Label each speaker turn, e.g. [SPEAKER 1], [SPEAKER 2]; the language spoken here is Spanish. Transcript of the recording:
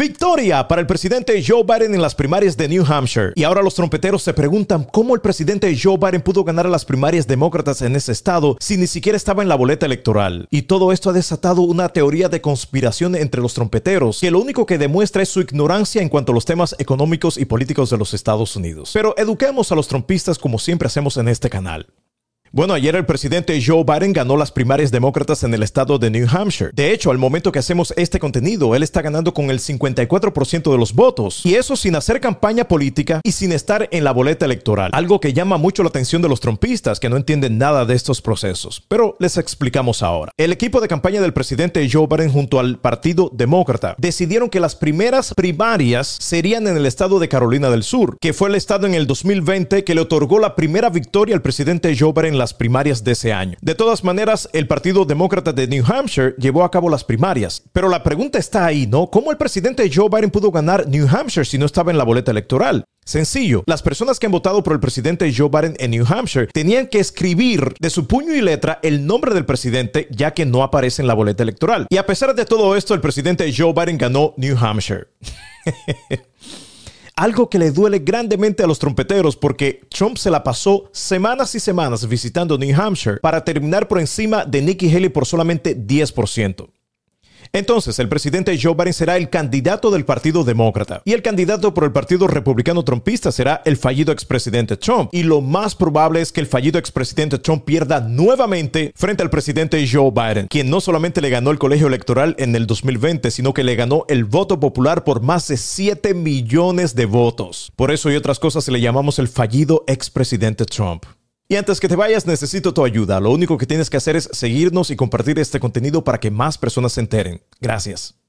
[SPEAKER 1] Victoria para el presidente Joe Biden en las primarias de New Hampshire. Y ahora los trompeteros se preguntan cómo el presidente Joe Biden pudo ganar las primarias demócratas en ese estado si ni siquiera estaba en la boleta electoral. Y todo esto ha desatado una teoría de conspiración entre los trompeteros, que lo único que demuestra es su ignorancia en cuanto a los temas económicos y políticos de los Estados Unidos. Pero eduquemos a los trompistas como siempre hacemos en este canal. Bueno, ayer el presidente Joe Biden ganó las primarias demócratas en el estado de New Hampshire. De hecho, al momento que hacemos este contenido, él está ganando con el 54% de los votos. Y eso sin hacer campaña política y sin estar en la boleta electoral. Algo que llama mucho la atención de los trompistas que no entienden nada de estos procesos. Pero les explicamos ahora. El equipo de campaña del presidente Joe Biden junto al Partido Demócrata decidieron que las primeras primarias serían en el estado de Carolina del Sur, que fue el estado en el 2020 que le otorgó la primera victoria al presidente Joe Biden las primarias de ese año. De todas maneras, el Partido Demócrata de New Hampshire llevó a cabo las primarias. Pero la pregunta está ahí, ¿no? ¿Cómo el presidente Joe Biden pudo ganar New Hampshire si no estaba en la boleta electoral? Sencillo, las personas que han votado por el presidente Joe Biden en New Hampshire tenían que escribir de su puño y letra el nombre del presidente ya que no aparece en la boleta electoral. Y a pesar de todo esto, el presidente Joe Biden ganó New Hampshire. algo que le duele grandemente a los trompeteros porque Trump se la pasó semanas y semanas visitando New Hampshire para terminar por encima de Nikki Haley por solamente 10%. Entonces, el presidente Joe Biden será el candidato del Partido Demócrata y el candidato por el Partido Republicano Trumpista será el fallido expresidente Trump. Y lo más probable es que el fallido expresidente Trump pierda nuevamente frente al presidente Joe Biden, quien no solamente le ganó el colegio electoral en el 2020, sino que le ganó el voto popular por más de 7 millones de votos. Por eso y otras cosas le llamamos el fallido expresidente Trump. Y antes que te vayas, necesito tu ayuda. Lo único que tienes que hacer es seguirnos y compartir este contenido para que más personas se enteren. Gracias.